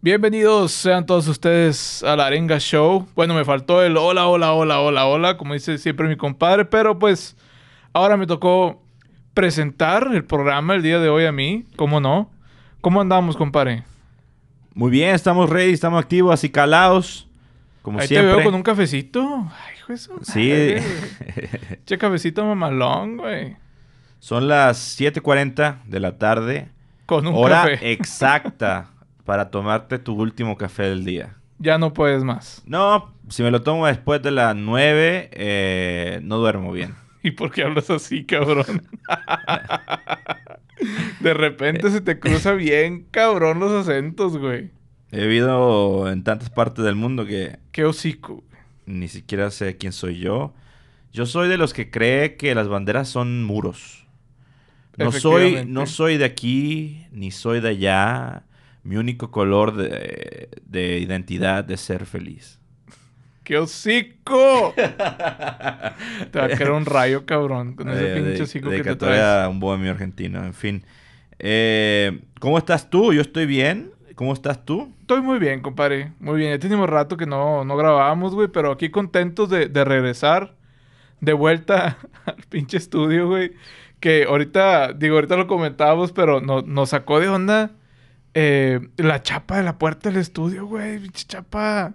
Bienvenidos sean todos ustedes a la Arenga Show. Bueno, me faltó el hola, hola, hola, hola, hola, como dice siempre mi compadre, pero pues ahora me tocó presentar el programa el día de hoy a mí, ¿cómo no? ¿Cómo andamos, compadre? Muy bien, estamos ready, estamos activos, así calados, como Ahí siempre. te veo con un cafecito. Ay, hijo Sí. Che, cafecito mamalón, güey. Son las 7.40 de la tarde, Con un hora café. exacta para tomarte tu último café del día. Ya no puedes más. No, si me lo tomo después de las 9, eh, no duermo bien. ¿Y por qué hablas así, cabrón? De repente se te cruza bien, cabrón, los acentos, güey. He vivido en tantas partes del mundo que Qué hocico. güey. ni siquiera sé quién soy yo. Yo soy de los que cree que las banderas son muros. No soy, no soy de aquí, ni soy de allá. Mi único color de, de identidad es ser feliz. ¡Qué hocico! Te va a caer un rayo, cabrón, con ese pinche de- hocico de que te traes. un bohemio argentino, en fin. Eh, ¿Cómo estás tú? Yo estoy bien. ¿Cómo estás tú? Estoy muy bien, compadre. Muy bien. Ya teníamos rato que no, no grabábamos, güey, pero aquí contentos de, de regresar de vuelta al pinche estudio, güey. Que ahorita, digo, ahorita lo comentábamos, pero no- nos sacó de onda eh, la chapa de la puerta del estudio, güey. Pinche chapa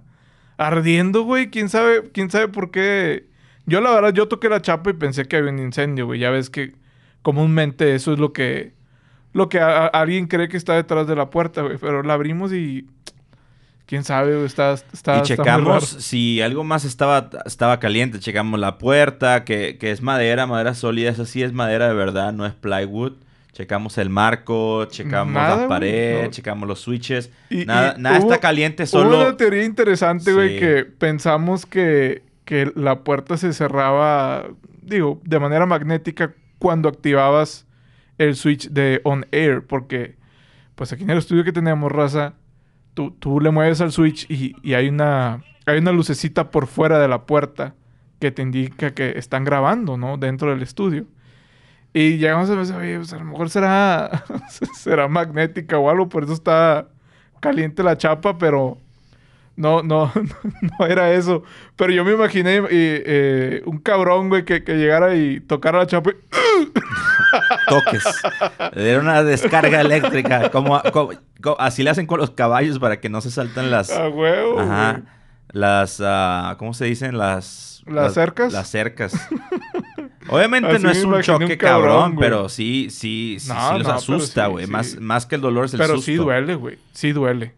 ardiendo, güey. ¿Quién sabe, quién sabe por qué? Yo, la verdad, yo toqué la chapa y pensé que había un incendio, güey. Ya ves que comúnmente eso es lo que... Lo que a- a- alguien cree que está detrás de la puerta, güey. Pero la abrimos y... ¿Quién sabe, güey? Está, está, y checamos si algo más estaba, estaba caliente. Checamos la puerta, que, que es madera, madera sólida. Esa sí es madera de verdad, no es plywood. Checamos el marco, checamos Nada, la güey, pared, no. checamos los switches. Y- nada y nada hubo- está caliente, Hubo solo... una teoría interesante, güey, que pensamos que, que la puerta se cerraba, digo, de manera magnética cuando activabas el switch de on air, porque pues aquí en el estudio que tenemos, raza, tú, tú le mueves al switch y, y hay una hay una lucecita por fuera de la puerta que te indica que están grabando, ¿no? Dentro del estudio. Y llegamos a pensar, oye, pues a lo mejor será, será magnética o algo, por eso está caliente la chapa, pero no, no, no era eso. Pero yo me imaginé eh, eh, un cabrón, güey, que, que llegara y tocara la chapa y... toques. Era una descarga eléctrica. Como, como- como- así le hacen con los caballos para que no se saltan las. ¡A huevo! Ajá. güey! Las. ah, ¿Cómo se dicen? Las. ¿Las cercas? Las cercas. Obviamente Así no es un choque un cabrón, pero sí, sí, sí, No, sí los no, pero asusta, güey. sí. Más, más que el dolor es el Pero susto. sí duele, güey. Sí duele.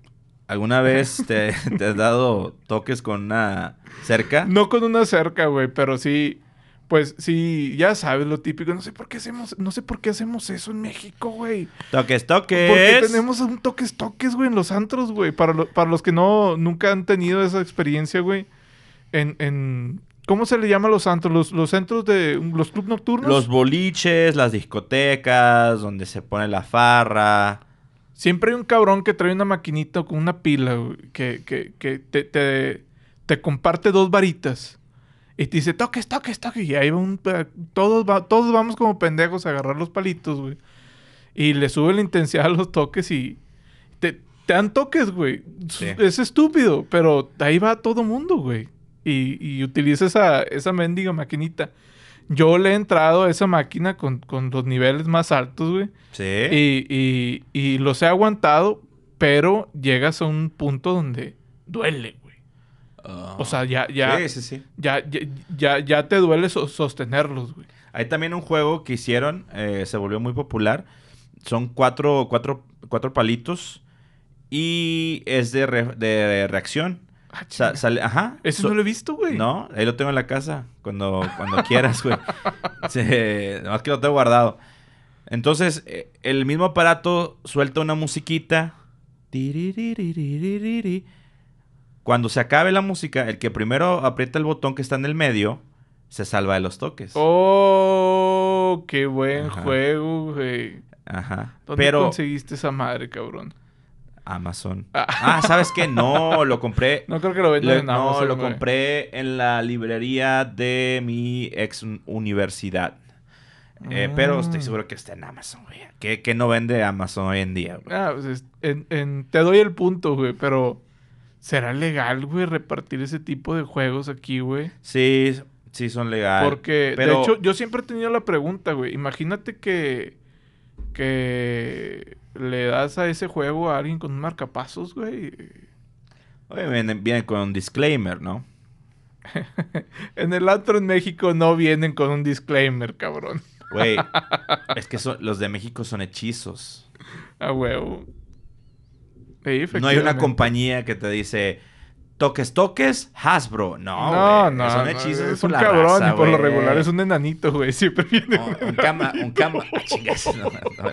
¿Alguna vez te, te has dado toques con una cerca? No con una cerca, güey, pero sí... Pues sí, ya sabes lo típico. No sé por qué hacemos... No sé por qué hacemos eso en México, güey. Toques, toques. ¿Por qué tenemos un toques toques, güey, en los antros, güey? Para, lo- para los que no nunca han tenido esa experiencia, güey. En, en ¿cómo se le llama a los antros? Los, los centros de los club nocturnos. Los boliches, las discotecas, donde se pone la farra. Siempre hay un cabrón que trae una maquinita con una pila, güey, que, que, que te, te, te comparte dos varitas. Y te dice, toques, toques, toques. Y ahí va un... Todos, va- todos vamos como pendejos a agarrar los palitos, güey. Y le sube la intensidad a los toques y... Te, te dan toques, güey. Sí. Es estúpido, pero ahí va todo mundo, güey. Y, y utiliza esa, esa mendiga maquinita. Yo le he entrado a esa máquina con, con los niveles más altos, güey. Sí. Y, y, y los he aguantado, pero llegas a un punto donde duele, güey. Ah. O sea, ya, ya, Sí, sí, sí. ya, ya, ya, ya te duele so- sostenerlos, güey. Hay también un juego que hicieron, eh, se volvió muy popular. Son cuatro, cuatro, cuatro palitos y es de, re- de reacción. Ah, sale, ajá. Eso no lo he visto, güey. No, ahí lo tengo en la casa. Cuando, cuando quieras, güey. Se, más que lo tengo guardado. Entonces, eh, el mismo aparato suelta una musiquita. Cuando se acabe la música, el que primero aprieta el botón que está en el medio se salva de los toques. ¡Oh! ¡Qué buen juego, güey! Ajá. ¿Dónde conseguiste esa madre, cabrón? Amazon. Ah. Ah, ¿sabes qué? No, lo compré. No creo que lo vendan en no, Amazon, lo güey. compré en la librería de mi ex un- universidad. Eh, Pero estoy Mm. seguro que está en Amazon, güey. ¿Qué, qué no vende Amazon hoy en día, güey? Ah, pues es- en- en- te doy el punto, güey, pero ¿será legal, güey, repartir ese tipo de juegos aquí, güey? Sí, sí son legales. Porque, pero- de hecho, yo siempre he tenido la pregunta, güey. Imagínate que, que le das a ese juego a alguien con un marcapasos, güey. Oye, viene, con un disclaimer, ¿no? En el antro en México no vienen con un disclaimer, cabrón. Güey, es que son- los de México son hechizos. A huevo. Sí, No hay una compañía que te dice toques, toques, Hasbro. No, No, no, son no, hechizos es por un la cabrón raza, y por lo regular es un enanito, güey. Siempre viene. No, un cama, un cama. Chingas, no, no.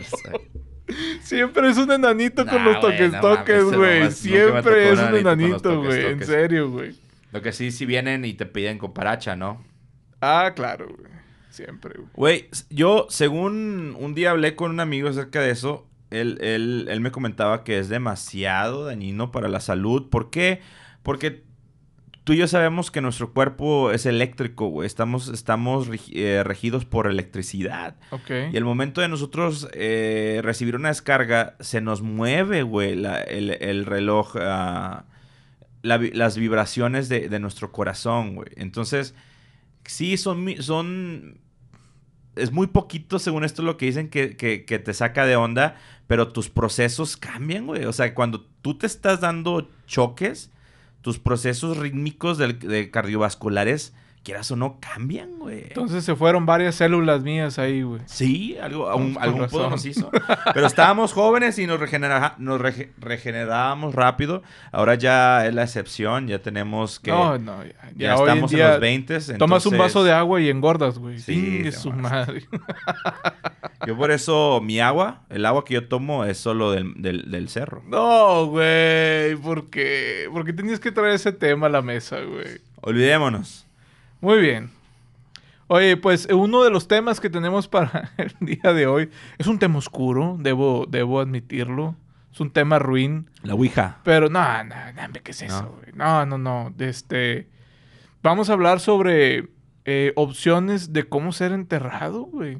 Siempre es un enanito con los toques toques, güey. Siempre es un enanito güey. En serio, güey. Lo que sí, sí vienen y te piden con paracha, ¿no? Ah, claro, güey. Siempre, güey. Yo, según un día hablé con un amigo acerca de eso, él, él, él me comentaba que es demasiado dañino para la salud. ¿Por qué? Porque tú y yo sabemos que nuestro cuerpo es eléctrico, güey. Estamos, estamos eh, regidos por electricidad. Ok. Y el momento de nosotros eh, recibir una descarga, se nos mueve, güey, la- el, el reloj, ah, la las vibraciones de, de nuestro corazón, güey. Entonces, sí, son, son... Es muy poquito, según esto, lo que dicen que, que- que te saca de onda, pero tus procesos cambian, güey. O sea, cuando tú te estás dando choques, tus procesos rítmicos del- de cardiovasculares, quieras o no, cambian, güey. Entonces se fueron varias células mías ahí, güey. Sí, algo, algún, algún podo nos hizo. Pero estábamos jóvenes y nos, regenera- nos rege- regenerábamos rápido. Ahora ya es la excepción, ya tenemos que... No, no, ya, ya, ya hoy en estamos en, los 20. Tomas un vaso de agua y engordas, güey. Sí, su madre. Yo por eso, mi agua, el agua que yo tomo es solo del, del, del cerro. No, güey. ¿Por qué? ¿Por qué tenías que traer ese tema a la mesa, güey? Olvidémonos. Muy bien. Oye, pues uno de los temas que tenemos para el día de hoy es un tema oscuro, debo, debo admitirlo. Es un tema ruin. La Ouija. Pero no, no, no, ¿qué es eso, No. No, no, no. Este. Vamos a hablar sobre eh, opciones de cómo ser enterrado, güey.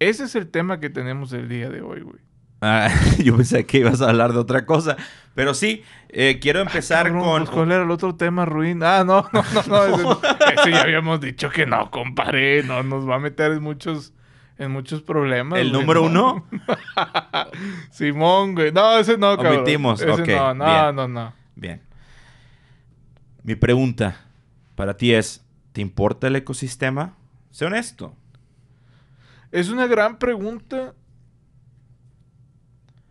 Ese es el tema que tenemos el día de hoy, güey. Ah, yo pensé que ibas a hablar de otra cosa. Pero sí, eh, quiero empezar Cabrón, con... pues, ¿Cuál era el otro tema ruin? Ah, no, no, no, no. Ese, ese ya habíamos dicho que no, compadre. No, nos va a meter en muchos, en muchos problemas. ¿El güey, número no. uno? Simón, güey. No, ese no, cabrón. Omitimos, Ese ok, no, no, bien. no, no. Bien. Mi pregunta para ti es, ¿te importa el ecosistema? Sé honesto. Es una gran pregunta.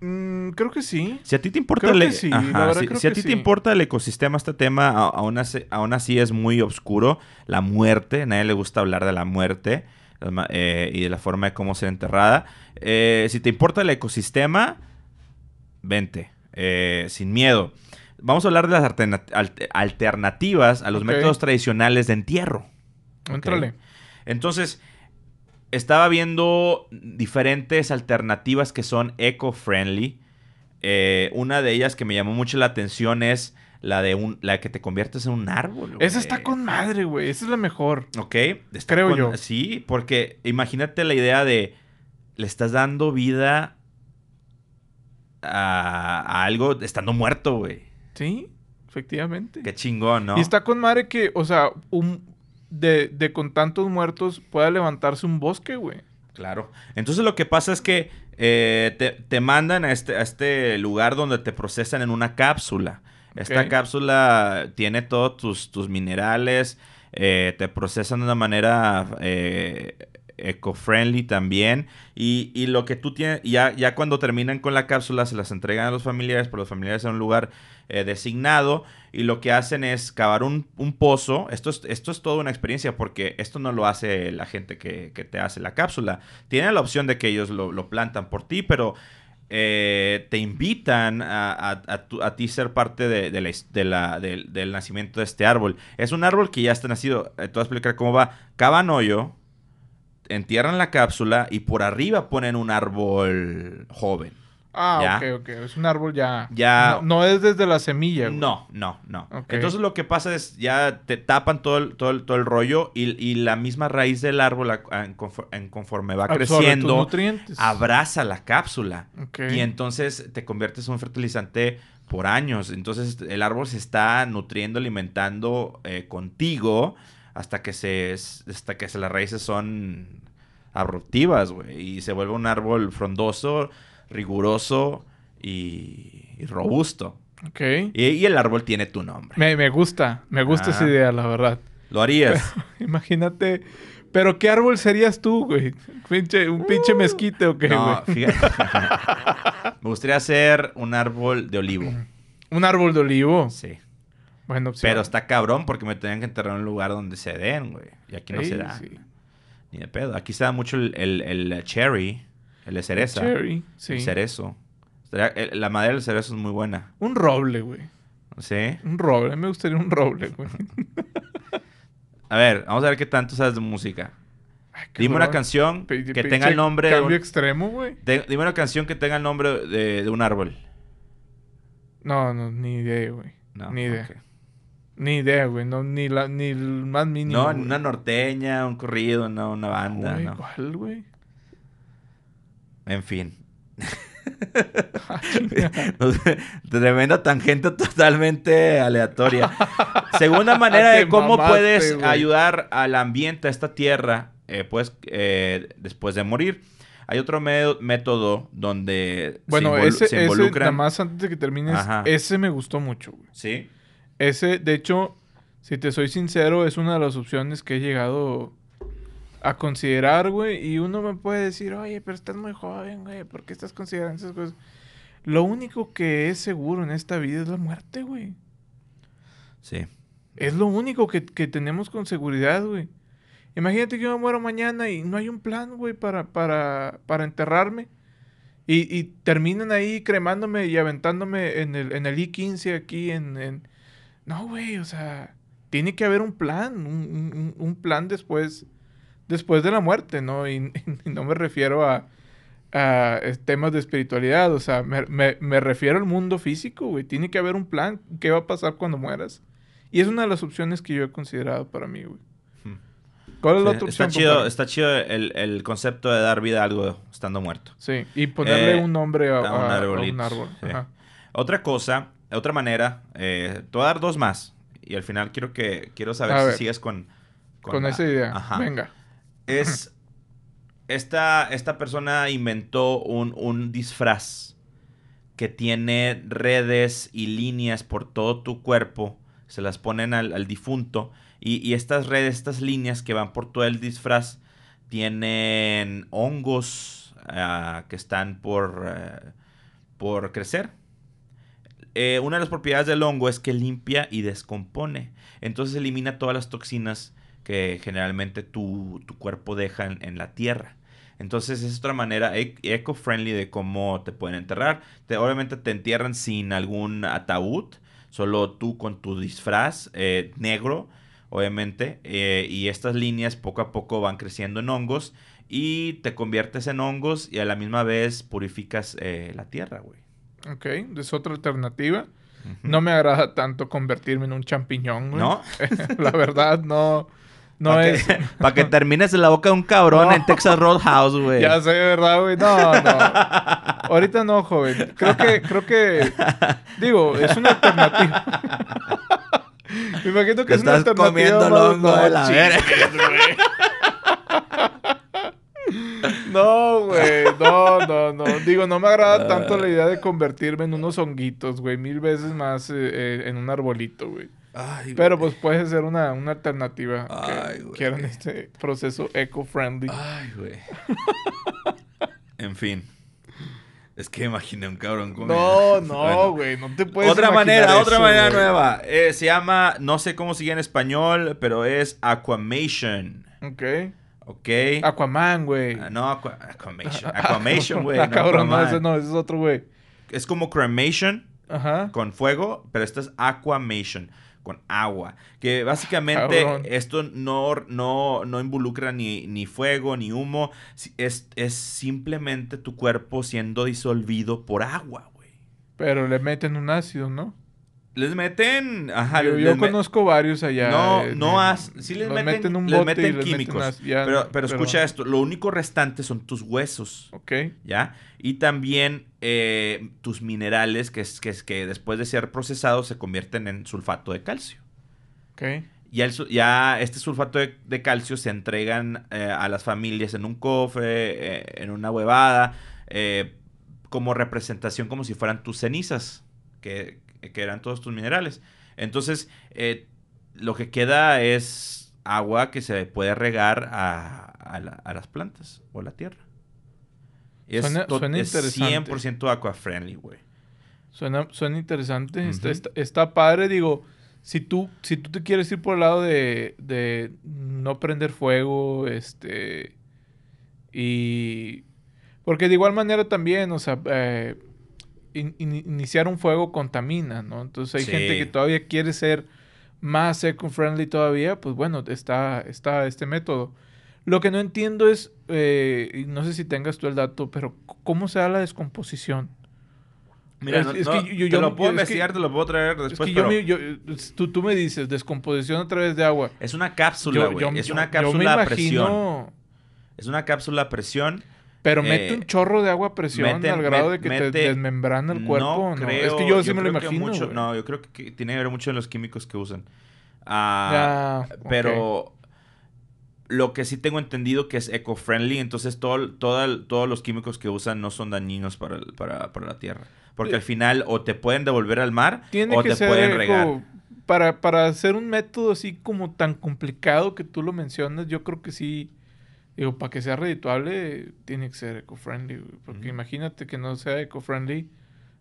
Mm, creo que sí. Si a ti te importa Creo el, que sí, Ajá, la verdad si, creo si a ti sí. te importa el ecosistema, este tema aún así, aún así es muy oscuro. La muerte, a nadie le gusta hablar de la muerte eh, y de la forma de cómo ser enterrada. Eh, si te importa el ecosistema, vente, eh, sin miedo. Vamos a hablar de las alterna- alte- alternativas a los métodos tradicionales de entierro. Entrale. Entonces, estaba viendo diferentes alternativas que son eco-friendly. Eh, una de ellas que me llamó mucho la atención es la de un, la que te conviertes en un árbol. Esa está con madre, güey. Esa es la mejor. Ok. está Creo con- yo. Sí, porque imagínate la idea de le estás dando vida a, a algo estando muerto, güey. Sí, efectivamente. Qué chingón, ¿no? Y está con madre que, o sea, un de, de con tantos muertos pueda levantarse un bosque, güey. Claro. Entonces lo que pasa es que eh, te, te mandan a este, a este lugar donde te procesan en una cápsula. Esta cápsula tiene todos tus, tus minerales, eh, te procesan de una manera eh, eco-friendly también. Y, y lo que tú tienes, ya, ya cuando terminan con la cápsula, se las entregan a los familiares, pero los familiares en un lugar eh, designado. Y lo que hacen es cavar un, un pozo. Esto es, esto es toda una experiencia porque esto no lo hace la gente que, que te hace la cápsula. Tienen la opción de que ellos lo, plantan por ti, pero eh, te invitan a, a- a ti ser parte de, del nacimiento de este árbol. Es un árbol que ya está nacido. Eh, te voy a explicar cómo va. Cavan hoyo, entierran la cápsula y por arriba ponen un árbol joven. Ah, ¿Ya? ok, ok. Es un árbol ya. Ya- No, no es desde la semilla, güey. No, no, no. Entonces lo que pasa es ya te tapan todo el, todo el, todo el rollo y, y la misma raíz del árbol en confo- en conforme va Absorbe tus creciendo nutrientes. abraza la cápsula Ok. y entonces te conviertes en un fertilizante por años. Entonces el árbol se está nutriendo, alimentando eh, contigo hasta que se hasta que se- las raíces son abruptivas, güey, y se vuelve un árbol frondoso, riguroso y, y robusto. Ok. Y, y el árbol tiene tu nombre. Me, me gusta, me gusta esa Ah. idea, la verdad. Lo harías. Imagínate. Pero ¿qué árbol serías tú, güey? Pinche- ¿Un pinche mezquite o qué, güey? no, fíjate. Me gustaría hacer un árbol de olivo. ¿Un árbol de olivo? Sí. Opción. Pero está cabrón porque me tenían que enterrar en un lugar donde se den, güey. Y aquí no se da. sí. Ni de pedo. Aquí se da mucho el, el, el cherry, el de cereza. Cherry, sí. El cerezo. El- la madera del cerezo es muy buena. Un roble, güey. ¿Sí? Un roble. Me gustaría un roble, güey. A ver, vamos a ver qué tanto sabes de música. Ay, Dime una canción que tenga el nombre de Cambio un, extremo, güey. Dime una canción que tenga el nombre de, de un árbol. No, no, ni idea, güey. No, Ni idea. Ni idea, güey. No, ni, la, ni el más mínimo. No, güey. una norteña, un corrido, no, una banda, Güey, no. ¿Cuál, güey? En fin. Ah. Tremenda tangente totalmente aleatoria. Segunda manera de cómo mamaste, puedes güey. ayudar al ambiente, a esta tierra, eh, pues, eh, después de morir. Hay otro método donde bueno, se, ese, se ese, involucran. nada más antes de que termines, Ajá. ese me gustó mucho, güey. Sí. Ese, de hecho, si te soy sincero, es una de las opciones que he llegado a considerar, güey. Y uno me puede decir, oye, pero estás muy joven, güey. ¿Por qué estás considerando esas cosas? Lo único que es seguro en esta vida es la muerte, güey. Sí. Es lo único que, que tenemos con seguridad, güey. Imagínate que yo me muero mañana y no hay un plan, güey, para, para, para enterrarme. Y, y terminan ahí cremándome y aventándome en el, en el I-15 aquí en... en- No, güey, o sea, tiene que haber un plan, un, un- un plan después, después de la muerte, ¿no? Y, y no me refiero a, a temas de espiritualidad, o sea, me, me- me refiero al mundo físico, güey. Tiene que haber un plan, ¿qué va a pasar cuando mueras? Y es una de las opciones que yo he considerado para mí, güey. Hmm. ¿Cuál es la Sí, otra está opción? chido, compadre? está chido el, el concepto de dar vida a algo estando muerto. Sí, y ponerle Eh, un nombre a, a un a- un árbol. sí. Otra cosa, otra manera, eh, te voy a dar dos más. Y al final quiero que quiero saber A si ver. sigues con, Con, la- esa idea. Ajá. Venga. Es esta, esta persona inventó un, un disfraz que tiene redes y líneas por todo tu cuerpo. Se las ponen al, al difunto. Y, y estas redes, estas líneas que van por todo el disfraz, tienen hongos ah, que están por, eh, por crecer. Eh, una de las propiedades del hongo es que limpia y descompone. Entonces elimina todas las toxinas que generalmente tu, tu cuerpo deja en, la tierra. Entonces es otra manera eco-friendly de cómo te pueden enterrar. Te- obviamente te entierran sin algún ataúd, solo tú con tu disfraz eh, negro, obviamente. eh, y estas líneas poco a poco van creciendo en hongos y te conviertes en hongos y a la misma vez purificas la tierra, güey. Ok, es otra alternativa. No me agrada tanto convertirme en un champiñón, güey. ¿No? la verdad, no, no Para es... que, pa' que termines en la boca de un cabrón No. en Texas Roadhouse, güey. Ya sé, ¿verdad, güey? No, no. Ahorita no, joven. Creo que, creo que, digo, es una alternativa. Me imagino que Te es una estás alternativa. comiendo el hongo de la güey. No, güey, no, no, no. Digo, no me agrada tanto la idea de convertirme en unos honguitos, güey. Mil veces más eh, eh, en un arbolito, güey. Ay, Pero güey. pues puede ser una, una alternativa Ay, que güey. quieran este proceso eco-friendly. Ay, güey. en fin. Es que imaginé un cabrón con No, no, Bueno. güey, no te puedes Otra manera, otra manera güey. nueva. Eh, se llama, no sé cómo sigue en español, pero es Aquamation. Ok. ¿Ok? Aquaman, güey. Ah, no, aqua- Aquamation. Aquamation, güey. Ah, no cabrón, no, ese no, ese es otro güey. Es como cremation Ajá. con fuego, pero esto es aquamation. con agua. Que básicamente Cabrón. esto no, no, no involucra ni, ni fuego ni humo. Es, es simplemente tu cuerpo siendo disolvido por agua, güey. Pero le meten un ácido, ¿no? Les meten. Ajá, yo les me- conozco varios allá. No, no has. Sí les los meten, un les bote y meten les químicos. ácido, ya, pero, pero escucha esto: lo único restante son tus huesos. Ok. ¿Ya? Y también eh, tus minerales que, es, que, es- que después de ser procesados se convierten en sulfato de calcio. Ok. Ya, el ya este sulfato de, de calcio se entregan eh, a las familias en un cofre, eh, en una huevada, como representación, como si fueran tus cenizas, que, que eran todos tus minerales. Entonces, eh, lo que queda es agua que se puede regar a, a la- a las plantas o a la tierra. Es, Suena- to- suena es interesante. 100% aqua friendly, güey. Suena, suena interesante. está, Ujú. está, está padre, digo. Si tú, si tú te quieres ir por el lado de, de no prender fuego, este. Y. Porque de igual manera también, o sea, eh, in- in- iniciar un fuego contamina, ¿no? Entonces hay Sí. gente que todavía quiere ser más eco-friendly todavía, pues bueno, está, está este método. Lo que no entiendo es, eh, no sé si tengas tú el dato, pero ¿cómo se da la descomposición? Mira, Es- no- es no, que yo- te yo- lo puedo yo- es que- investigar, te lo puedo traer después, es que yo, pero me- yo- tú, tú me dices, descomposición a través de agua. es una cápsula, Yo- güey. yo- Es yo- una yo cápsula a presión. imagino- Es una cápsula a presión. Pero Eh, mete un chorro de agua a presión al grado de que mete- te desmembrana el cuerpo. No No, creo. Es que yo sí me lo imagino. mucho- no, yo creo que, tiene que ver mucho en los químicos que usan. Ah, Ya, pero lo que sí tengo entendido que es eco-friendly, entonces todo, todo todos los químicos que usan no son dañinos para, el- para, para la tierra. Porque Eh, al final o te pueden devolver al mar Tiene o que te ser pueden eco- regar. Para, para hacer un método así como tan complicado que tú lo mencionas, yo creo que sí. Digo, para que sea redituable, tiene que ser eco-friendly. güey, Porque imagínate que no sea eco-friendly,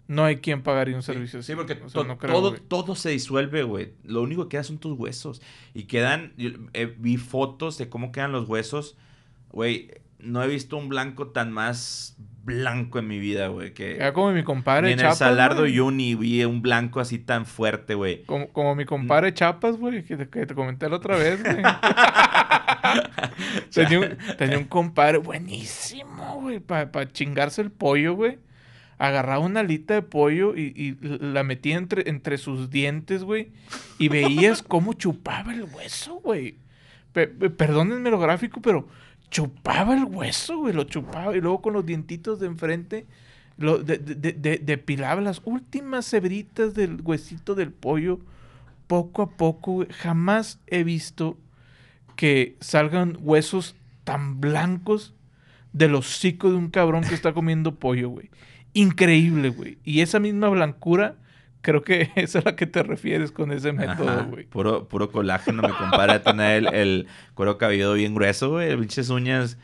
no hay quien pagaría un servicio Sí, así. porque o sea, to- no creo, todo, güey. todo se disuelve, güey. Lo único que queda son tus huesos. Y quedan, yo, eh, vi fotos de cómo quedan los huesos. Güey, no he visto un blanco tan más blanco en mi vida, güey. Que Queda como mi compadre ni en el Chapas, Salardo güey. Uni vi un blanco así tan fuerte, güey. Como, como mi compadre Chapas, güey, que, te- que te comenté la otra vez, güey. tenía, un, tenía un compadre buenísimo, güey, para chingarse el pollo, güey. Agarraba una alita de pollo y, y la metía entre, entre sus dientes, güey. Y veías cómo chupaba el hueso, güey. Pe- pe- perdónenme lo gráfico, pero chupaba el hueso, güey. Lo chupaba y luego con los dientitos de enfrente lo, de, de- de- de- depilaba las últimas hebritas del huesito del pollo poco a poco, güey. Jamás he visto que salgan huesos tan blancos del hocico de un cabrón que está comiendo pollo, güey. Increíble, güey. Y esa misma blancura, creo que es a la que te refieres con ese método, güey. Puro, puro colágeno me compara a tener el, el cuero cabelludo bien grueso, güey. Pinches uñas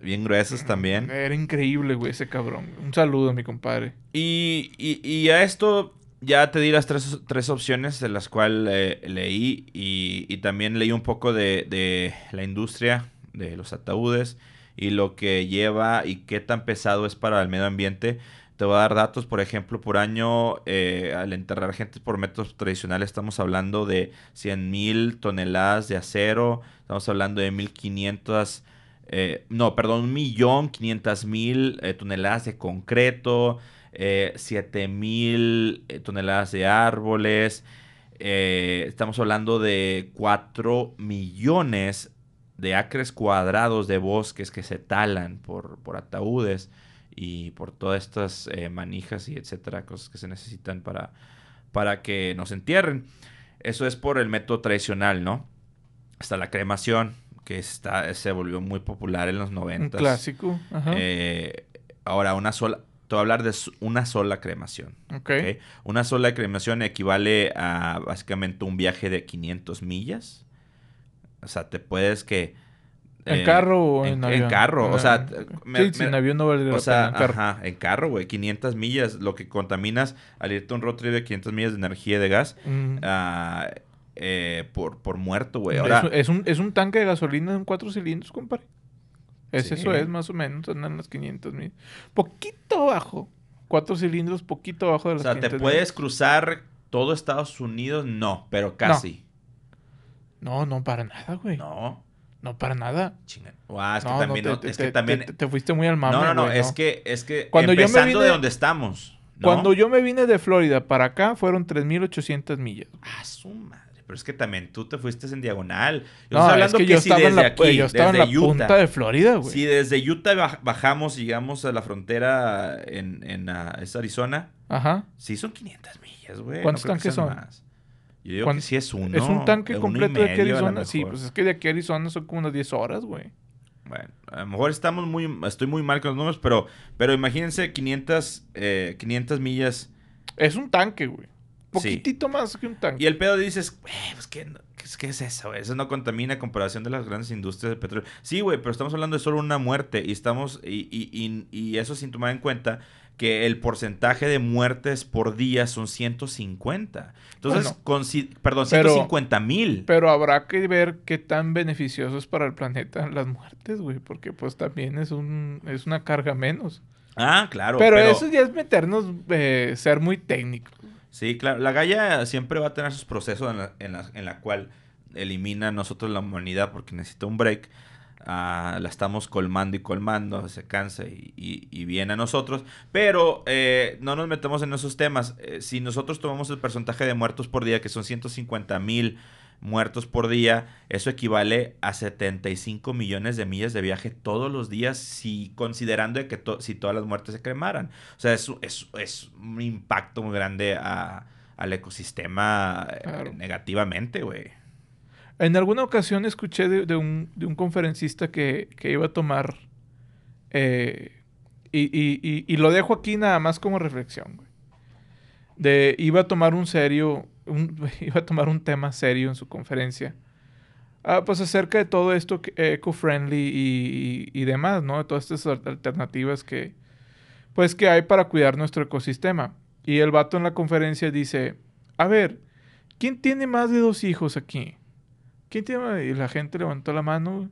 bien gruesas también. Era increíble, güey, ese cabrón. Un saludo, mi compadre. Y, y, y a esto ya te di las tres, tres opciones de las cuales eh, leí y, también leí un poco de, de la industria de los ataúdes y lo que lleva y qué tan pesado es para el medio ambiente. Te voy a dar datos, por ejemplo, por año, eh, al enterrar gente por métodos tradicionales, estamos hablando de 100 mil toneladas de acero, estamos hablando de 1.500, eh, no, perdón, 1.500.000 eh, toneladas de concreto, eh, 7.000 eh, toneladas de árboles, eh, estamos hablando de 4 millones de acres cuadrados de bosques que se talan por, por ataúdes y por todas estas eh, manijas y etcétera, cosas que se necesitan para, para que nos entierren. Eso es por el método tradicional, ¿no? Hasta la cremación, que está, se volvió muy popular en los Un 90. clásico. Ajá. Eh, ahora, una sola, te voy a hablar de una sola cremación. ok. ¿ok? Una sola cremación equivale a básicamente un viaje de 500 millas. O sea, te puedes que... ¿En eh, carro o en, en, avión? en carro, o sea... ok. me- sí, sí, me- en avión no valdría o la sea, pena, en carro. ajá, en carro, güey, 500 millas, lo que contaminas al irte a un road trip de 500 millas de energía y de gas Mm. ah, eh, por, por muerto, güey. Ahora, es un, es un tanque de gasolina en cuatro cilindros, compadre. Es Sí. eso es, más o menos, andan las 500 mil. Poquito abajo. Cuatro cilindros, poquito abajo de o las sea, te 500 mil. puedes cruzar Todo Estados Unidos, no, pero casi. No, no, para nada, güey. No. No, para nada. Chinga. Ah, es que también... te, es que también... Te, fuiste muy al mame, No, no, no. Es que... Es que... Cuando empezando yo me vine, de donde estamos. Cuando yo me vine de Florida para acá, fueron 3.800 millas. Ah, su madre. Pero es que también tú te fuiste en diagonal. Yo no, hablando es que, yo, si estaba en la, aquí, yo estaba en la punta de Florida, güey. Si desde Utah bajamos y llegamos a la frontera en, en uh, Arizona. Ajá. Sí, son 500 millas, güey. ¿Cuántos no tanques son? Más. Yo digo que sí es uno. ¿Es un tanque completo de aquí a Arizona? Sí, pues es que de aquí a Arizona son como unas 10 horas, güey. Bueno, a lo mejor estamos muy... Estoy muy mal con los números, pero, pero imagínense 500, eh, 500 millas. Es un tanque, güey. Poquitito más que un tanque. Y el pedo dices, pues, ¿qué, ¿qué, es eso? Eso no contamina a comparación de las grandes industrias de petróleo. Sí, güey, pero estamos hablando de solo una muerte y estamos... Y, y, y, y eso sin tomar en cuenta que el porcentaje de muertes por día son 150. Entonces, perdón, 150 mil. Pero habrá que ver qué tan beneficioso es para el planeta las muertes, güey, porque pues también es, un, es una carga menos. Ah, claro. Pero, eso ya es meternos, eh, ser muy técnico. Sí, claro. La Gaia siempre va a tener sus procesos en la, en la, en la cual elimina a nosotros la humanidad porque necesita un break. Ah, la estamos colmando y colmando, se cansa y, viene a nosotros. Pero eh, no nos metemos en esos temas. Eh, si nosotros tomamos el porcentaje de muertos por día, que son 150 mil muertos por día, eso equivale a 75 millones de millas de viaje todos los días, si considerando que si todas las muertes se cremaran. O sea, es, es, un impacto muy grande al ecosistema eh, negativamente, güey. En alguna ocasión escuché de, un, de un, conferencista que, que, iba a tomar, eh, y, y, y, lo dejo aquí nada más como reflexión, güey. De, iba a tomar un serio, un, iba a tomar un tema serio en su conferencia. Ah, pues acerca de todo esto eco-friendly y, y, demás, ¿no? De todas estas alternativas que, pues, que hay para cuidar nuestro ecosistema. Y el vato en la conferencia dice, a ver, ¿quién tiene más de dos hijos aquí? ¿quién tiene? Y la gente levantó la mano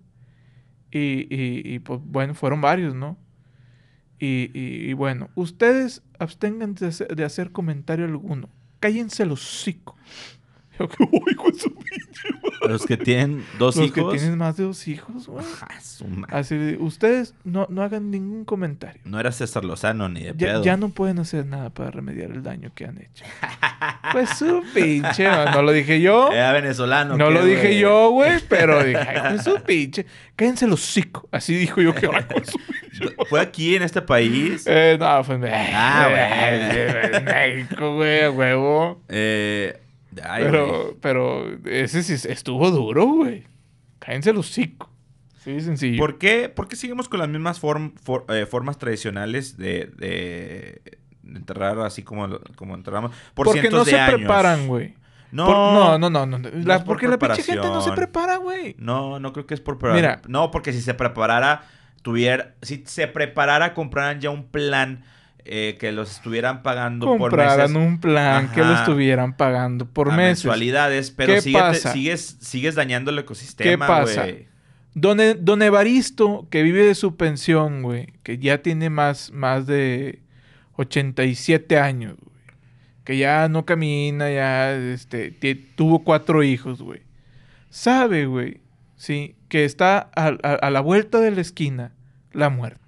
y, y, pues bueno, fueron varios, ¿no? Y, y bueno, ustedes abstengan de hacer, de hacer comentario alguno. Cállense los hocico. Los que tienen dos hijos. Los que tienen más de dos hijos, güey. Así ustedes no, no hagan ningún comentario. No era César Lozano ni de ya, pedo. Ya no pueden hacer nada para remediar el daño que han hecho. pues su pinche, no lo dije yo. Era venezolano. No lo dije yo, güey, pero dije, ay, pues su pinche. Cállense los hocico. Así dijo yo que ay, con su pinche. ¿Fue aquí en este país? Eh, no, fue en México. Ah, güey. En México, güey, huevo. Eh pero, pero ese sí estuvo duro, güey. Cállense los hocico. Sí, sencillo. ¿Por qué, ¿Por qué seguimos con las mismas eh, formas tradicionales de, de, enterrar así como, como enterramos? Por porque no se preparan, güey. No, no, no, no, porque la pinche gente no se prepara, güey. No, no creo que es por preparar. No, porque si se preparara, tuviera. Si se preparara, compraran ya un plan eh, que los estuvieran pagando por meses. un plan que lo estuvieran pagando por meses. mensualidades, pero sigues, sigues dañando el ecosistema, ¿Qué pasa? Don, e, don, Evaristo, que vive de su pensión, güey, que ya tiene más, más de 87 años, güey, que ya no camina, ya este, tuvo cuatro hijos, güey. Sabe, güey, sí, que está a la vuelta de la esquina la muerte.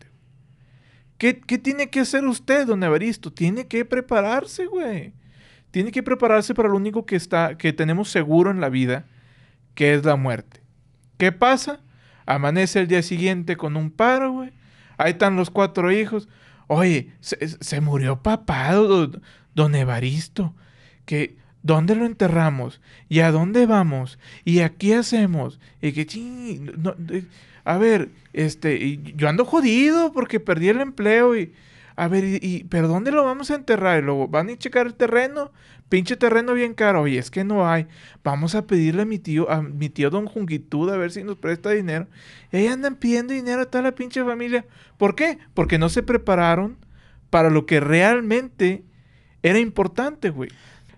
¿Qué, tiene que hacer usted, don Evaristo? Tiene que prepararse, güey. Tiene que prepararse para lo único que, está, que tenemos seguro en la vida, que es la muerte. ¿Qué pasa? Amanece el día siguiente con un paro, güey. Ahí están los cuatro hijos. Oye, se, murió papá, don, Evaristo. Que, ¿Dónde lo enterramos? ¿Y a dónde vamos? ¿Y aquí hacemos? Y que, no, a ver, este, yo ando jodido porque perdí el empleo y, a ver, y, pero ¿dónde lo vamos a enterrar? Y luego, ¿van a checar el terreno? Pinche terreno bien caro. Oye, es que no hay. Vamos a pedirle a mi tío, a mi tío Don Jungitud a ver si nos presta dinero. Y andan pidiendo dinero a toda la pinche familia. ¿Por qué? Porque no se prepararon para lo que realmente era importante, güey.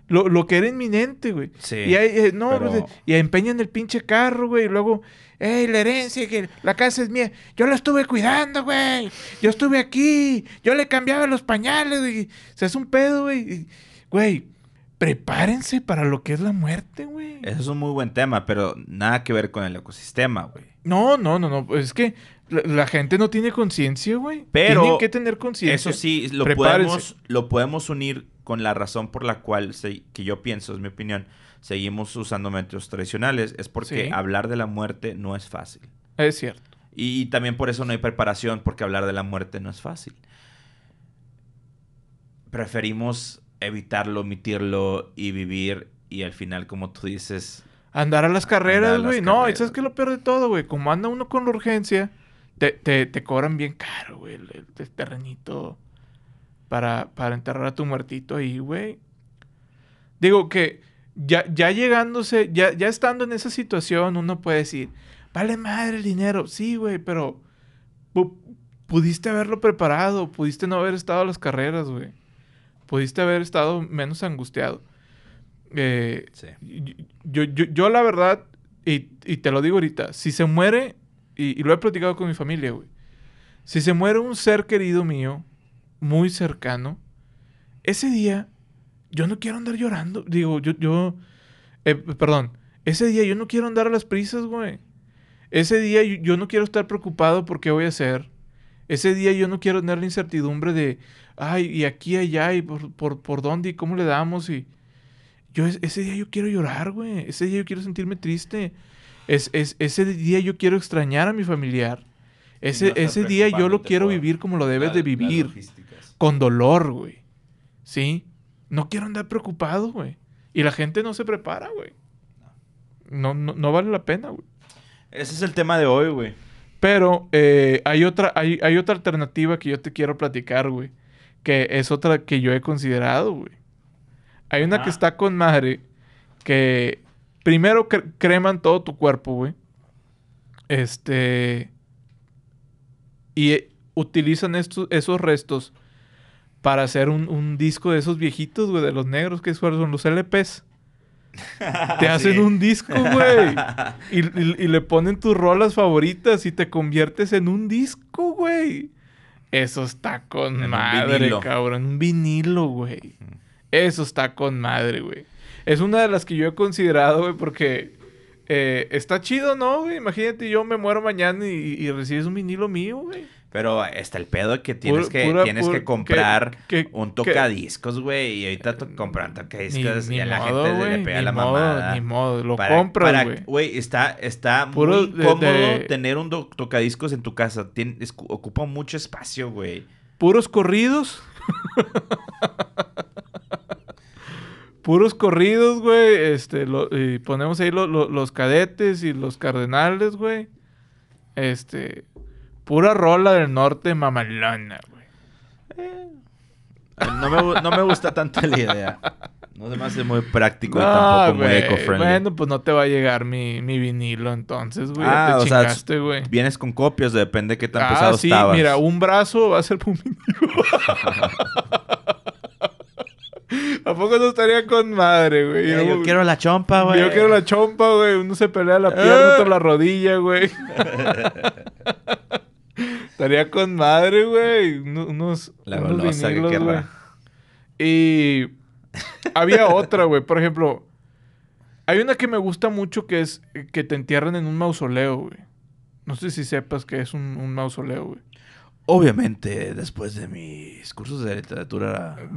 Lo, lo que era inminente, güey. Sí. Y ahí, eh, no, pues, y empeñan el pinche carro, güey. Y luego, ¡Ey, la herencia! Que la casa es mía. Yo la estuve cuidando, güey. Yo estuve aquí. Yo le cambiaba los pañales, güey. O sea, es un pedo, güey. Güey, prepárense para lo que es la muerte, güey. Eso es un muy buen tema, pero nada que ver con el ecosistema, güey. No, no, no, no. Es que la, la gente no tiene conciencia, güey. Pero Tienen que tener conciencia. Eso sí, lo Prepárense. podemos, lo podemos unir con la razón por la cual, se- que yo pienso, es mi opinión, seguimos usando métodos tradicionales, es porque Sí. hablar de la muerte no es fácil. Es cierto. Y, también por eso no hay preparación, porque hablar de la muerte no es fácil. Preferimos evitarlo, omitirlo y vivir, y al final, como tú dices, Andar a las carreras, güey. No, ¿y carreras. sabes qué es lo peor de todo, güey? Como anda uno con la urgencia, te, te, te cobran bien caro, güey, el terrenito para, para enterrar a tu muertito ahí, güey. Digo que ya, ya llegándose, ya, ya estando en esa situación, uno puede decir, vale madre el dinero. Sí, güey, pero pu- pudiste haberlo preparado, pudiste no haber estado a las carreras, güey. Pudiste haber estado menos angustiado. Eh, sí. yo, yo, yo la verdad, y, y te lo digo ahorita, si se muere, y, y lo he platicado con mi familia, güey, si se muere un ser querido mío, muy cercano, ese día yo no quiero andar llorando. Digo, yo, yo, eh, perdón, ese día yo no quiero andar a las prisas, güey. Ese día yo, yo no quiero estar preocupado por qué voy a hacer. Ese día yo no quiero tener la incertidumbre de, ay, y aquí, allá, y por, por, por dónde, y cómo le damos, y... Yo es- ese día yo quiero llorar, güey. Ese día yo quiero sentirme triste. Es, es- ese día yo quiero extrañar a mi familiar. Ese, no ese día yo lo quiero vivir como lo debes la- de vivir. Con dolor, güey. ¿Sí? No quiero andar preocupado, güey. Y la gente no se prepara, güey. No, no, no vale la pena, güey. Ese es el tema de hoy, güey. Pero eh, hay, otra, hay, hay otra alternativa que yo te quiero platicar, güey. Que es otra que yo he considerado, güey. Hay una que Ajá. está con madre que primero cre- creman todo tu cuerpo, güey. Este. Y eh, utilizan estos, esos restos para hacer un, un disco de esos viejitos, güey, de los negros, que son los LPs. Te hacen Sí. un disco, güey. Y, y- y le ponen tus rolas favoritas y te conviertes en un disco, güey. Eso está con En un madre, vinilo. cabrón. Un vinilo, güey. Eso está con madre, güey. Es una de las que yo he considerado, güey, porque eh, está chido, ¿no, güey? Imagínate, yo me muero mañana y, y recibes un vinilo mío, güey. Pero está el pedo que tienes Pura- que, pura- tienes pura- que comprar que- que- un tocadiscos, güey. Y ahorita to- comprar tocadiscos Ni, y a la modo, gente güey. le pega Ni la modo, mamada. ni modo. Lo Para- compras, güey. Güey, está, está muy de- cómodo de- tener un tocadiscos en tu casa. Tien- es- ocupa mucho espacio, güey. Puros corridos. Puros corridos, güey. Este, lo- y ponemos ahí lo- lo- los cadetes y los cardenales, güey. Este, pura rola del norte mamalona, güey. No me, no me gusta tanto la idea. No se me hace muy práctico y No, tampoco muy güey. eco-friendly. Bueno, pues no te va a llegar mi, mi vinilo entonces, güey. Ah, te sea, chingaste, güey. Vienes con copias, depende de qué tan Ah, pesado sí, estabas. mira, un brazo va a ser un vinilo. ¿A poco no estaría con madre, güey? Eh, yo quiero la chompa, güey. Yo quiero la chompa, güey. Uno se pelea la pierna, otro la rodilla, güey. Estaría con madre, güey. Uno- Unos, La unos golosa que vinilos, querrá. Y había otra, güey. Por ejemplo, hay una que me gusta mucho que es que te entierran en un mausoleo, güey. No sé si sepas que es un, un mausoleo, güey. Obviamente, después de mis cursos de literatura.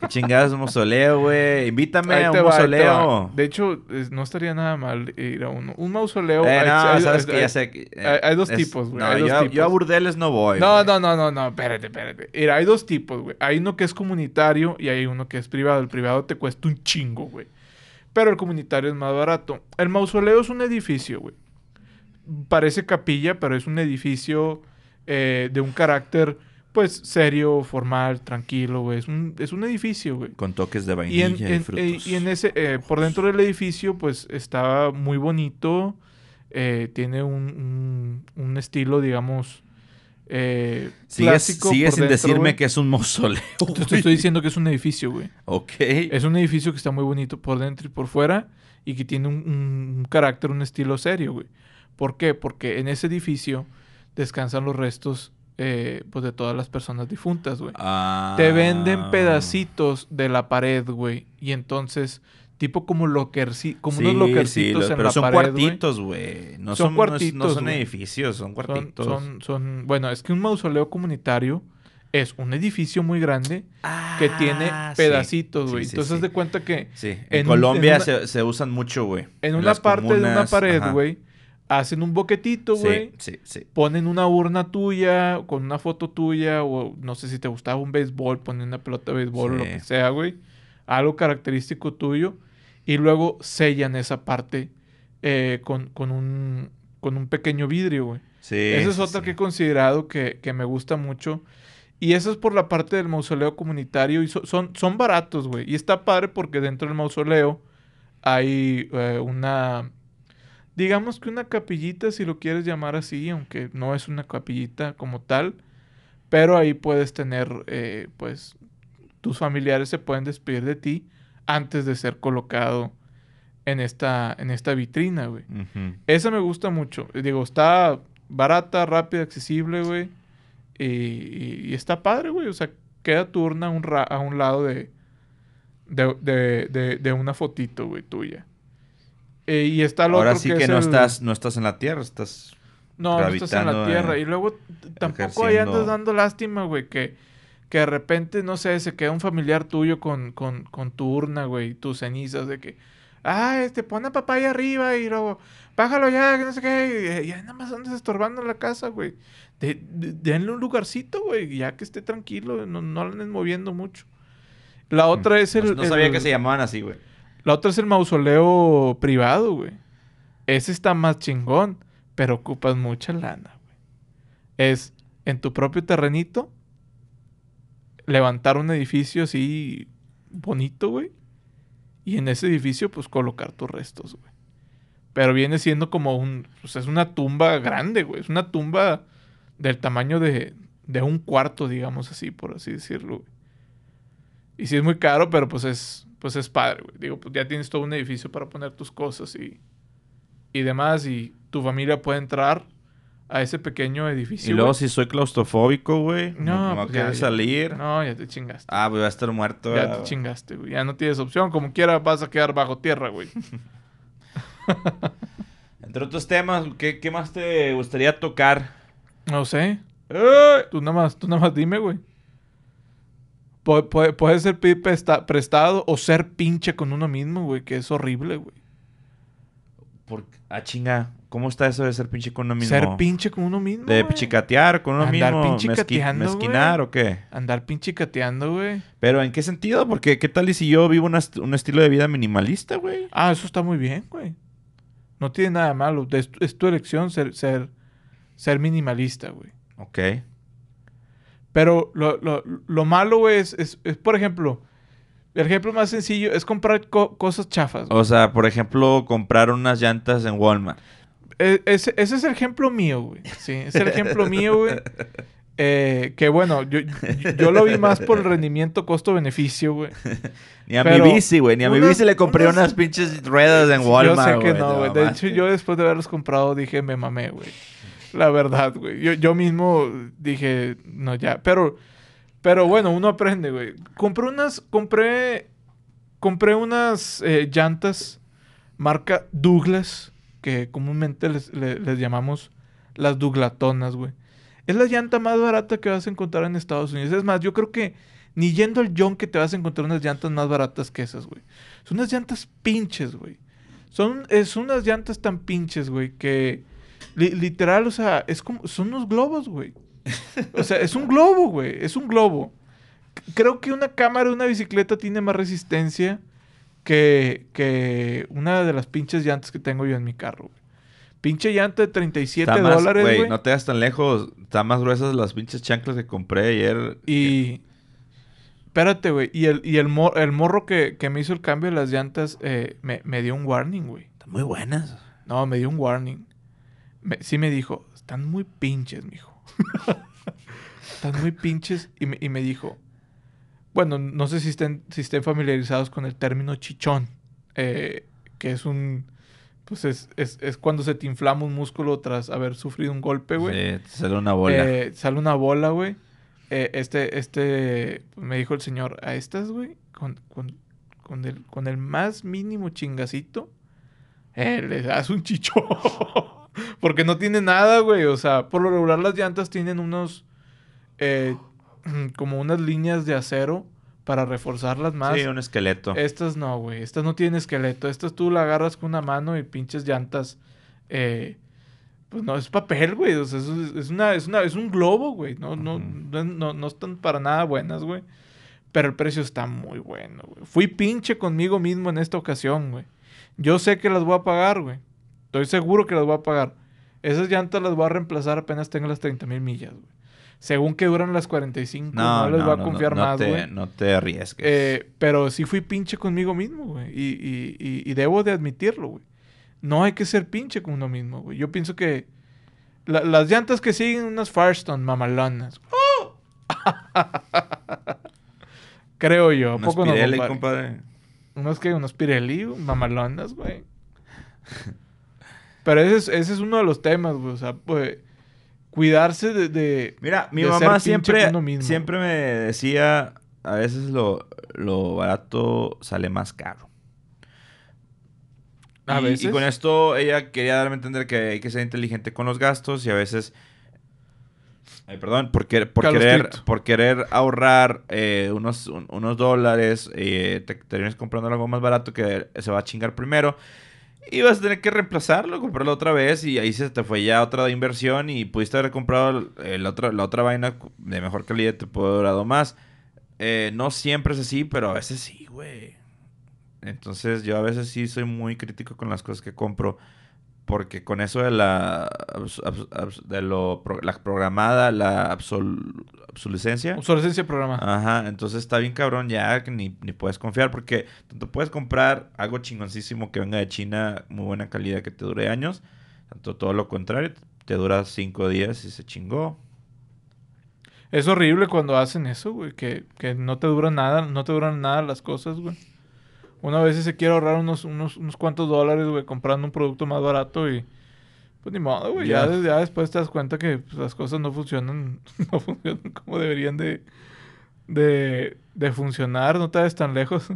¿Qué chingadas un mausoleo, güey? Invítame Ahí a un va, mausoleo. De hecho, es- no estaría nada mal ir a uno. Un mausoleo. Eh, hay- no, hay- sabes hay- que ya sé. que, eh, hay- dos es- tipos, güey, No, yo, tipos. yo a burdeles no voy. No, no, no, no, no, espérate, espérate. Mira, hay dos tipos, güey. Hay uno que es comunitario y hay uno que es privado. El privado te cuesta un chingo, güey. Pero el comunitario es más barato. El mausoleo es un edificio, güey. Parece capilla, pero es un edificio eh, de un carácter, pues, serio, formal, tranquilo, güey. Es un, es un edificio, güey. Con toques de Y vainilla en, y, en- frutos. eh, y en ese, eh, por dentro del edificio, pues está muy bonito. eh, tiene un, un- un estilo, digamos, eh, clásico. sigues sin dentro, decirme que es un mausoleo. Te- estoy diciendo que es un edificio, güey. Ok. Es un edificio que está muy bonito por dentro y por fuera y que tiene un, un- un carácter, un estilo serio, güey. ¿Por qué? Porque en ese edificio descansan los restos eh, pues de todas las personas difuntas, güey. Ah. Te venden pedacitos de la pared, güey. Y entonces, tipo como lockerci como unos Sí, lockercitos sí, en pero la son pared, cuartitos, güey. No Son son, no cuartitos, son edificios, son cuartitos. son, son, bueno, es que un mausoleo comunitario es un edificio muy grande que tiene Ah, sí. pedacitos, güey. sí, Entonces, de cuenta que Sí, en, Colombia en una- se, se usan mucho, güey. en una parte de una pared, güey, hacen un boquetito, güey. Sí, sí, sí. Ponen una urna tuya con una foto tuya o no sé si te gustaba un béisbol, ponen una pelota de béisbol o lo que sea, güey. Algo característico tuyo. Y luego sellan esa parte eh, con, con, un, con un pequeño vidrio, güey. Sí, Esa es otra sí. que he considerado que, que me gusta mucho. Y eso es por la parte del mausoleo comunitario. Y so- son, son baratos, güey. Y está padre porque dentro del mausoleo hay eh, una... Digamos que una capillita, si lo quieres llamar así, aunque no es una capillita como tal. Pero ahí puedes tener, eh, pues, tus familiares se pueden despedir de ti antes de ser colocado en esta, en esta vitrina, güey. Esa me gusta mucho. Digo, está barata, rápida, accesible, güey. Y, y- y está padre, güey. O sea, queda tu urna a un, ra- a un lado de, de, de- de- de una fotito, güey, tuya. Eh, y está el Ahora otro sí que que es no el- estás, no estás en la tierra, estás... No, no estás en la tierra. eh, Y luego tampoco ahí andas dando lástima, güey, que, que de repente, no sé, se queda un familiar tuyo con, con, con tu urna, güey, tus cenizas, de que, ah, este, pon a papá ahí arriba y luego, bájalo ya, que no sé qué, y ya nada más andas estorbando la casa, güey. De, de- denle un lugarcito, güey, ya que esté tranquilo, no, no lo anden moviendo mucho. La otra es el... No, no sabía el- que se llamaban así, güey. La otra es el mausoleo privado, güey. Ese está más chingón, pero ocupas mucha lana, güey. Es en tu propio terrenito levantar un edificio así bonito, güey. Y en ese edificio, pues colocar tus restos, güey. Pero viene siendo como un. Pues es una tumba grande, güey. Es una tumba del tamaño de, de un cuarto, digamos así, por así decirlo, güey. Y sí es muy caro, pero pues es, pues es padre, güey. Digo, pues ya tienes todo un edificio para poner tus cosas y, y demás. Y tu familia puede entrar a ese pequeño edificio. y luego güey. si soy claustrofóbico, güey, no, No, no pues ya- quiero ya- salir. No, ya te chingaste. Ah, voy a estar muerto. ya ah, te chingaste, güey. Ya no tienes opción. Como quiera vas a quedar bajo tierra, güey. Entre otros temas, ¿qué, qué más te gustaría tocar? No sé. Tú nada más, tú nada más dime, güey. Pu- puede, puede ser pedir presta- prestado o ser pinche con uno mismo, güey, que es horrible, güey. Por... Ah, chinga. ¿Cómo está eso de ser pinche con uno mismo? Ser pinche con uno mismo. De pichicatear con uno Andar mismo. mezqui- pinchicateando, mezquinar güey. o qué? Andar pinche cateando, güey. Pero ¿en qué sentido? Porque ¿qué tal y si yo vivo una un estilo de vida minimalista, güey? Ah, eso está muy bien, güey. No tiene nada malo. Es, tu- es tu elección ser, ser, ser minimalista, güey. Ok. Pero lo, lo, lo malo, güey, es, es, es, por ejemplo, el ejemplo más sencillo es comprar co- cosas chafas. güey. O sea, por ejemplo, comprar unas llantas en Walmart. E- ese, ese es el ejemplo mío, güey. Sí, es el ejemplo mío, güey. Eh, que bueno, yo, yo, lo vi más por el rendimiento costo-beneficio, güey. Ni a Pero mi bici, güey. Ni a mi bici le compré unas- unas, pinches ruedas en Walmart, Yo sé que güey, no, güey. De hecho, yo después de haberlos comprado dije, me mamé, güey. La verdad, güey. Yo, yo mismo dije, no, ya. Pero, pero bueno, uno aprende, güey. Compré unas, compré, compré unas eh, llantas marca Douglas, que comúnmente les, le- les llamamos las Douglatonas, güey. Es la llanta más barata que vas a encontrar en Estados Unidos. Es más, yo creo que ni yendo al John que te vas a encontrar unas llantas más baratas que esas, güey. Son unas llantas pinches, güey. Son, es unas llantas tan pinches, güey, que li- literal, o sea, es como, son unos globos, güey. O sea, es un globo, güey, es un globo. Creo que una cámara de una bicicleta tiene más resistencia que, que una de las pinches llantas que tengo yo en mi carro, güey. Pinche llanta de 37 Está más- dólares, güey. No te das tan lejos. Están más gruesas las pinches chanclas que compré ayer. Y. Espérate, güey. Y el, y el, mor- el morro que, que me hizo el cambio de las llantas eh, me, me dio un warning, güey. Están muy buenas. No, me dio un warning. Me- sí me dijo, están muy pinches, mijo. están muy pinches. Y me, y me dijo, bueno, no sé si estén, si estén familiarizados con el término chichón. eh, que es un pues es, es, es cuando se te inflama un músculo tras haber sufrido un golpe, güey. Sí, sale una bola. Eh, sale una bola, güey. Eh, este, este, me dijo el señor, a estas, güey, con, con, con, el, con el más mínimo chingacito, eh, le das un chicho. Porque no tiene nada, güey. O sea, por lo regular las llantas tienen unos, eh, como unas líneas de acero para reforzarlas más. sí, un esqueleto. Estas no, güey. Estas no tienen esqueleto. Estas tú la agarras con una mano y pinches llantas. Eh, pues no, es papel, güey. O sea, es, es una, es, una, es un globo, güey. No, no, no, no están para nada buenas, güey. Pero el precio está muy bueno, güey. Fui pinche conmigo mismo en esta ocasión, güey. Yo sé que las voy a pagar, güey. Estoy seguro que las voy a pagar. Esas llantas las voy a reemplazar apenas tenga las 30 mil millas, güey. Según que duran las 45, no, les voy a confiar no más, güey. No te arriesgues. Eh, pero sí fui pinche conmigo mismo, güey. Y, y- y- y debo de admitirlo, güey. No hay que ser pinche con uno mismo, güey. Yo pienso que la- las llantas que siguen unas Firestone mamalonas. Creo yo. ¿A Unas poco no, Pirelli, compadre? compadre. Unos que unos Pirelli, mamalonas, güey. Pero ese es, ese es uno de los temas, güey. O sea, pues, cuidarse de... de- Mira, mi de mamá siempre, siempre me decía, a veces lo, lo barato sale más caro. A y, veces. y con esto ella quería darme a entender que hay que ser inteligente con los gastos y a veces... Ay, perdón, por, por querer, por querer ahorrar eh, unos, un- unos dólares, eh, te terminas comprando algo más barato que se va a chingar primero. Y vas a tener que reemplazarlo, comprarlo otra vez y ahí se te fue ya otra inversión y pudiste haber comprado la, otra, la otra vaina de mejor calidad, te puede haber durado más. Eh, no siempre es así, pero a veces sí, güey. Entonces yo a veces sí soy muy crítico con las cosas que compro. Porque con eso de la, de lo, la programada, la absol- obsolescencia. Obsolescencia de programa. Ajá, entonces está bien cabrón ya que ni, ni puedes confiar porque tanto puedes comprar algo chingoncísimo que venga de China, muy buena calidad que te dure años, tanto todo lo contrario, te dura cinco días y se chingó. Es horrible cuando hacen eso, güey, que, que no te duran nada, no te duran nada las cosas, güey. Una vez se quiere ahorrar unos, unos, unos cuantos dólares, güey, comprando un producto más barato y... Pues ni modo, güey. Ya, Ya. des- ya después te das cuenta que pues, las cosas no funcionan, no funcionan como deberían de, de, de funcionar. No te vayas tan lejos.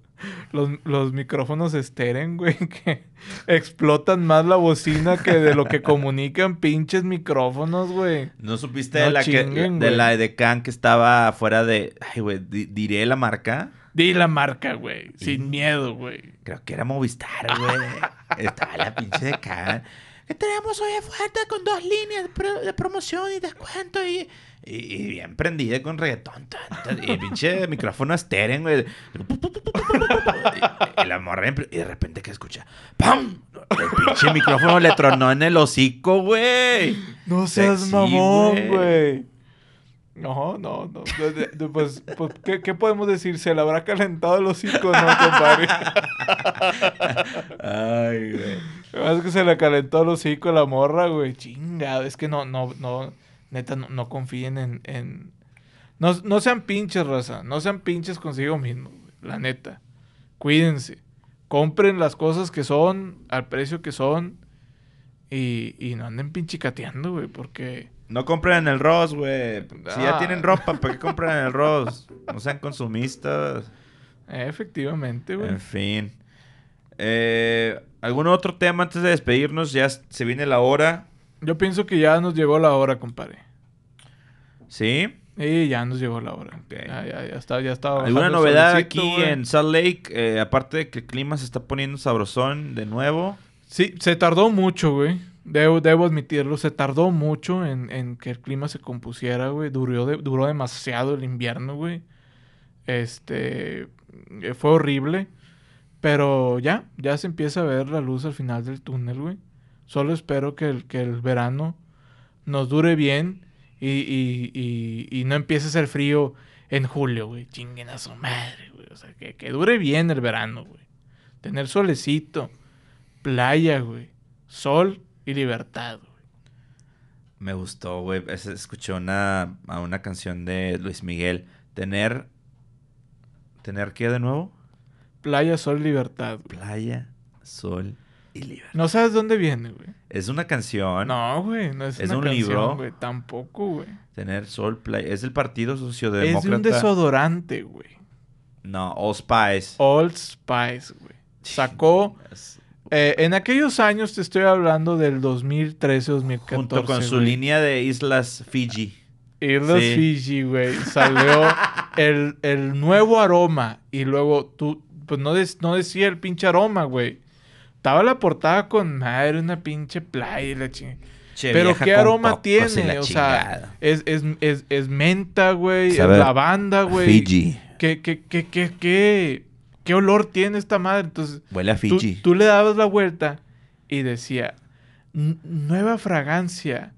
los, los micrófonos esteren, güey, que explotan más la bocina que de lo que comunican pinches micrófonos, güey. ¿No supiste No de la que chinguen, de la de Can que estaba fuera de, ay güey, di- diré la marca? Di la marca, güey. Sin miedo, güey. Creo que era Movistar, güey. Estaba la pinche de Can. Que tenemos hoy fuerte con dos líneas de, pro- de promoción y descuento y, y, y bien prendida con reggaetón. tan, tan, y el pinche micrófono esteren, güey. Y, y la morra y de repente que escucha ¡Pam! El pinche micrófono le tronó en el hocico, güey. No seas Sexy, mamón, güey. No, no, no. Pues, pues, ¿qué, qué podemos decir? ¿Se le habrá calentado el hocico, no, compadre? Ay, güey. Lo que pasa es que se le calentó el hocico a la morra, güey. Chingado. Es que no, no, no. Neta, no, no confíen en. en... No, no sean pinches, raza. No sean pinches consigo mismos, güey. La neta. Cuídense. Compren las cosas que son, al precio que son. Y, y no anden pinchicateando, güey, porque. No compren en el Ross, güey. Si ya Ah. tienen ropa, ¿para qué compran en el Ross? No sean consumistas. efectivamente, güey. En fin. Eh, ¿Algún otro tema antes de despedirnos? Ya se viene la hora. Yo pienso que ya nos llegó la hora, compadre. ¿Sí? Y ya nos llegó la hora. Ok. Ya, ya, ya está, ya está. ¿Alguna novedad aquí en Salt Lake? Eh, aparte de que el clima se está poniendo sabrosón de nuevo. Sí, se tardó mucho, güey. Debo, debo admitirlo, se tardó mucho en, en que el clima se compusiera, güey. Duró, duró demasiado el invierno, güey. Este. eh, Fue horrible. Pero ya, ya se empieza a ver la luz al final del túnel, güey. Solo espero que el, que el verano nos dure bien y, y, y, y no empiece a ser frío en julio, güey. Chinguen a su madre, güey. O sea, que, que dure bien el verano, güey. Tener solecito, playa, güey. Sol y libertad, güey. Me gustó, güey. Es- Escuché una, a una canción de Luis Miguel. Tener... ¿Tener qué de nuevo? Playa, sol libertad, güey. Playa, sol y libertad. No sabes dónde viene, güey. Es una canción. No, güey, no es, ¿Es una un canción, libro? güey. Tampoco, güey. Tener Soul Play. Es el Partido Es Sociodemócrata. de un desodorante, güey. No, All Spice. Old Spice, güey. Sacó... eh, en aquellos años te estoy hablando del 2013, 2014. Junto con su güey. línea de Islas Fiji. Islas Sí. Fiji, güey. Salió el, el nuevo aroma. Y luego tú, pues no, des- no decía el pinche aroma, güey. Estaba la portada con madre, una pinche playa y la chingada. Che, Pero qué aroma tiene, la o sea, es, es, es, es menta, güey, es lavanda, güey. Fiji. ¿Qué, qué, qué, qué, qué, qué olor tiene esta madre? Entonces, Huele a Fiji. tú le dabas la vuelta y decía, "N- nueva fragancia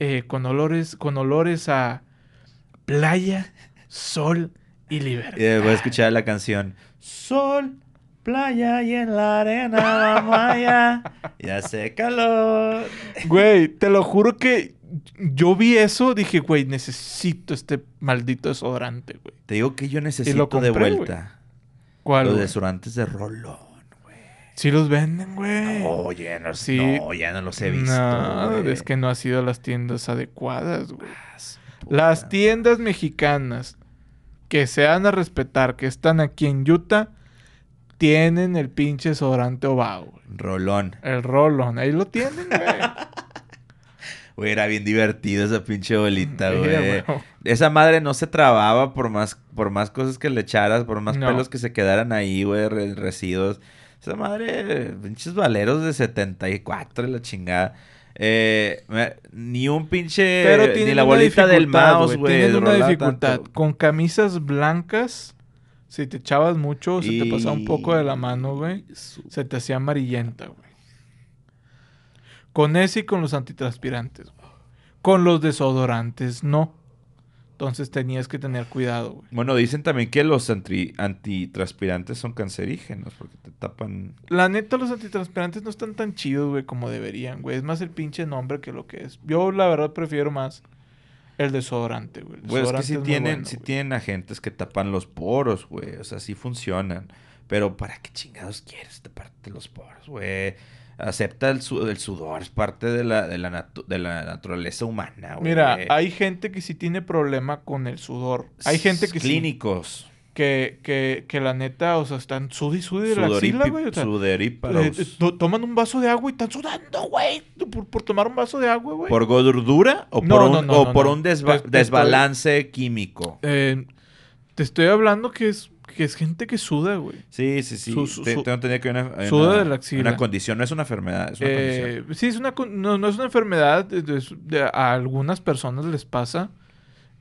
eh, con olores, con olores a playa, sol y libertad. Y voy a escuchar la canción. Sol, playa y en la arena vamos allá. Y hace calor. Güey, te lo juro que yo vi eso, dije, güey, necesito este maldito desodorante, güey. Te digo que yo necesito compré, de vuelta. ¿Cuál? Los güey? desodorantes de Rolón, güey. Sí los venden, güey. Oye, no, Sí. no, ya no los he visto. No, güey. es que no ha sido a las tiendas adecuadas, güey. Las tiendas mexicanas que se dan a respetar, que están aquí en Utah, tienen el pinche desodorante Obao, güey. Rolón. El Rolón, ahí lo tienen, güey. Güey, era bien divertido esa pinche bolita, Sí, güey. Esa madre no se trababa por más, por más cosas que le echaras, por más No. pelos que se quedaran ahí, güey, re- residuos. Esa madre, pinches valeros de 74, la chingada. Eh, ni un pinche, Pero ni la bolita del mouse, güey. Tienen una dificultad. tanto. Con camisas blancas, si te echabas mucho, se te pasaba un poco de la mano, güey. Y Se te hacía amarillenta, güey. Con ese y con los antitranspirantes, güey. Con los desodorantes, no. Entonces tenías que tener cuidado, güey. Bueno, dicen también que los antri- antitranspirantes son cancerígenos porque te tapan. La neta, los antitranspirantes no están tan chidos, güey, como deberían, güey. Es más el pinche nombre que lo que es. Yo, la verdad, prefiero más el desodorante, güey. El es que sí muy tienen, bueno, sí güey. tienen agentes que tapan los poros, güey. O sea, sí funcionan. Pero ¿para qué chingados quieres taparte los poros, güey? Acepta el, su- el sudor, es parte de la, de la, natu- de la naturaleza humana, güey. Mira, hay gente que sí tiene problema con el sudor. Hay gente que sí. Clínicos. Que, que, que la neta, o sea, están sudi sudi de la axila, güey. O sea, Sudoríparos. eh, eh, to- toman un vaso de agua y están sudando, güey. Por, por tomar un vaso de agua, güey. ¿Por gordura o No, por un, no, no, o no, por no. un desba- Te- te desbalance químico? Eh, te estoy hablando que es, que es gente que suda, güey. Sí, sí, sí. Su- su- Te- su- tengo entendido que hay una, hay suda una- de la axila. una condición, no es una enfermedad, es una Eh, condición. sí, es una, no, no es una enfermedad. es- a algunas personas les pasa.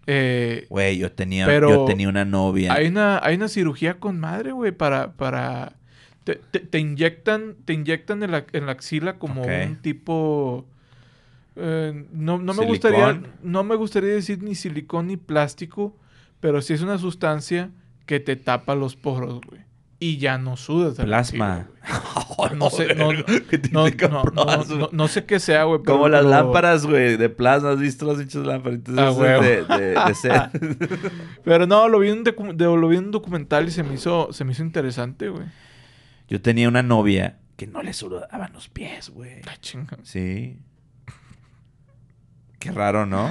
Eh, Güey, yo tenía, pero yo tenía una novia. hay, una, hay una cirugía con madre, güey, para... para te, te- te inyectan, te inyectan en la, en la axila como un tipo... eh, no, no me gustaría no me gustaría decir ni silicón ni plástico, pero sí es una sustancia que te tapa los poros, güey. Y ya no sudas. la Plasma. No sé, no, sé qué sea, güey. Como las pero- lámparas, güey, de plasma. ¿Has visto las pinches lámparitas Ah, de, de, de? Pero no, lo vi, en un docu- de- lo vi en un documental y se me hizo, se me hizo interesante, güey. Yo tenía una novia que no le sudaban los pies, güey. Ah, chinga. Sí. Qué raro, ¿no?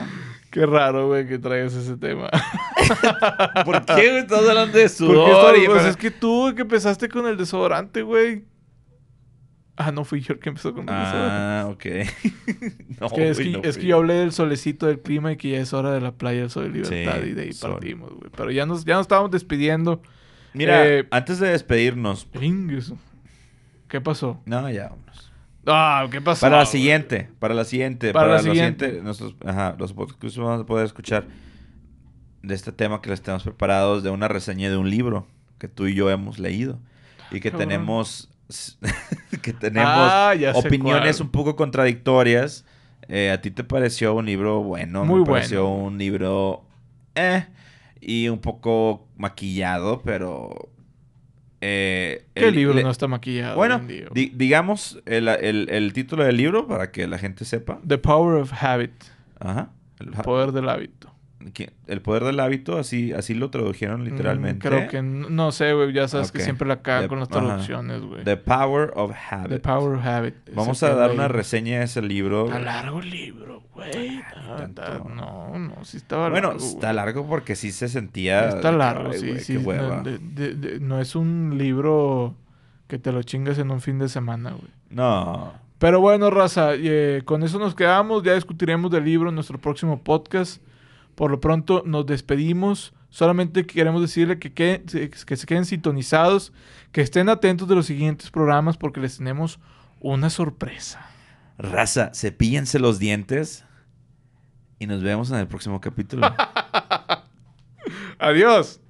Qué raro, güey, que traigas ese tema. ¿Por qué, güey? Estás hablando de Porque sudor y... pues es que tú, que empezaste con el desodorante, güey. Ah, no fui yo el que empezó con el desodorante. Ah, ok. no, Es que, es, güey, que, no es que yo hablé del solecito del clima y que ya es hora de la playa, el sol de libertad Sí, y de ahí sol. partimos, güey. Pero ya nos, ya nos estábamos despidiendo. Mira, Eh, antes de despedirnos... ¿Qué pasó? No, ya. Ah, ¿qué pasó? Para la siguiente, para la siguiente, Para para, la siguiente. siguiente, nuestros, ajá, los podcasts vamos a poder escuchar de este tema que les tenemos preparados de una reseña de un libro que tú y yo hemos leído y que tenemos que tenemos Ah, opiniones cuál. un poco contradictorias. Eh, ¿A ti te pareció un libro bueno? Muy Me pareció un libro eh, y un poco maquillado, pero eh, ¿Qué el- libro le- no está maquillado? bueno, di- digamos el, el- el título del libro para que la gente sepa. The Power of Habit. Ajá. El poder del hábito. El poder del hábito, así, así lo tradujeron Mm, literalmente. Creo que no sé, güey. Ya sabes que siempre la cagan The- con las traducciones, güey. The Power of The Habit. Power of Habit. Vamos a dar una reseña de ese libro. Está largo el libro, güey. Ah, Está- está- No, no, sí estaba bueno, largo. está güey. largo porque sí se sentía. Está largo, sí, sí. Qué no, hueva. de- de- de- no es un libro que te lo chingas en un fin de semana, güey. No. Pero bueno, raza, eh, con eso nos quedamos. Ya discutiremos del libro en nuestro próximo podcast. Por lo pronto nos despedimos. Solamente queremos decirle que, que, que se queden sintonizados, que estén atentos de los siguientes programas porque les tenemos una sorpresa. Raza, cepíllense los dientes. Y nos vemos en el próximo capítulo. Adiós.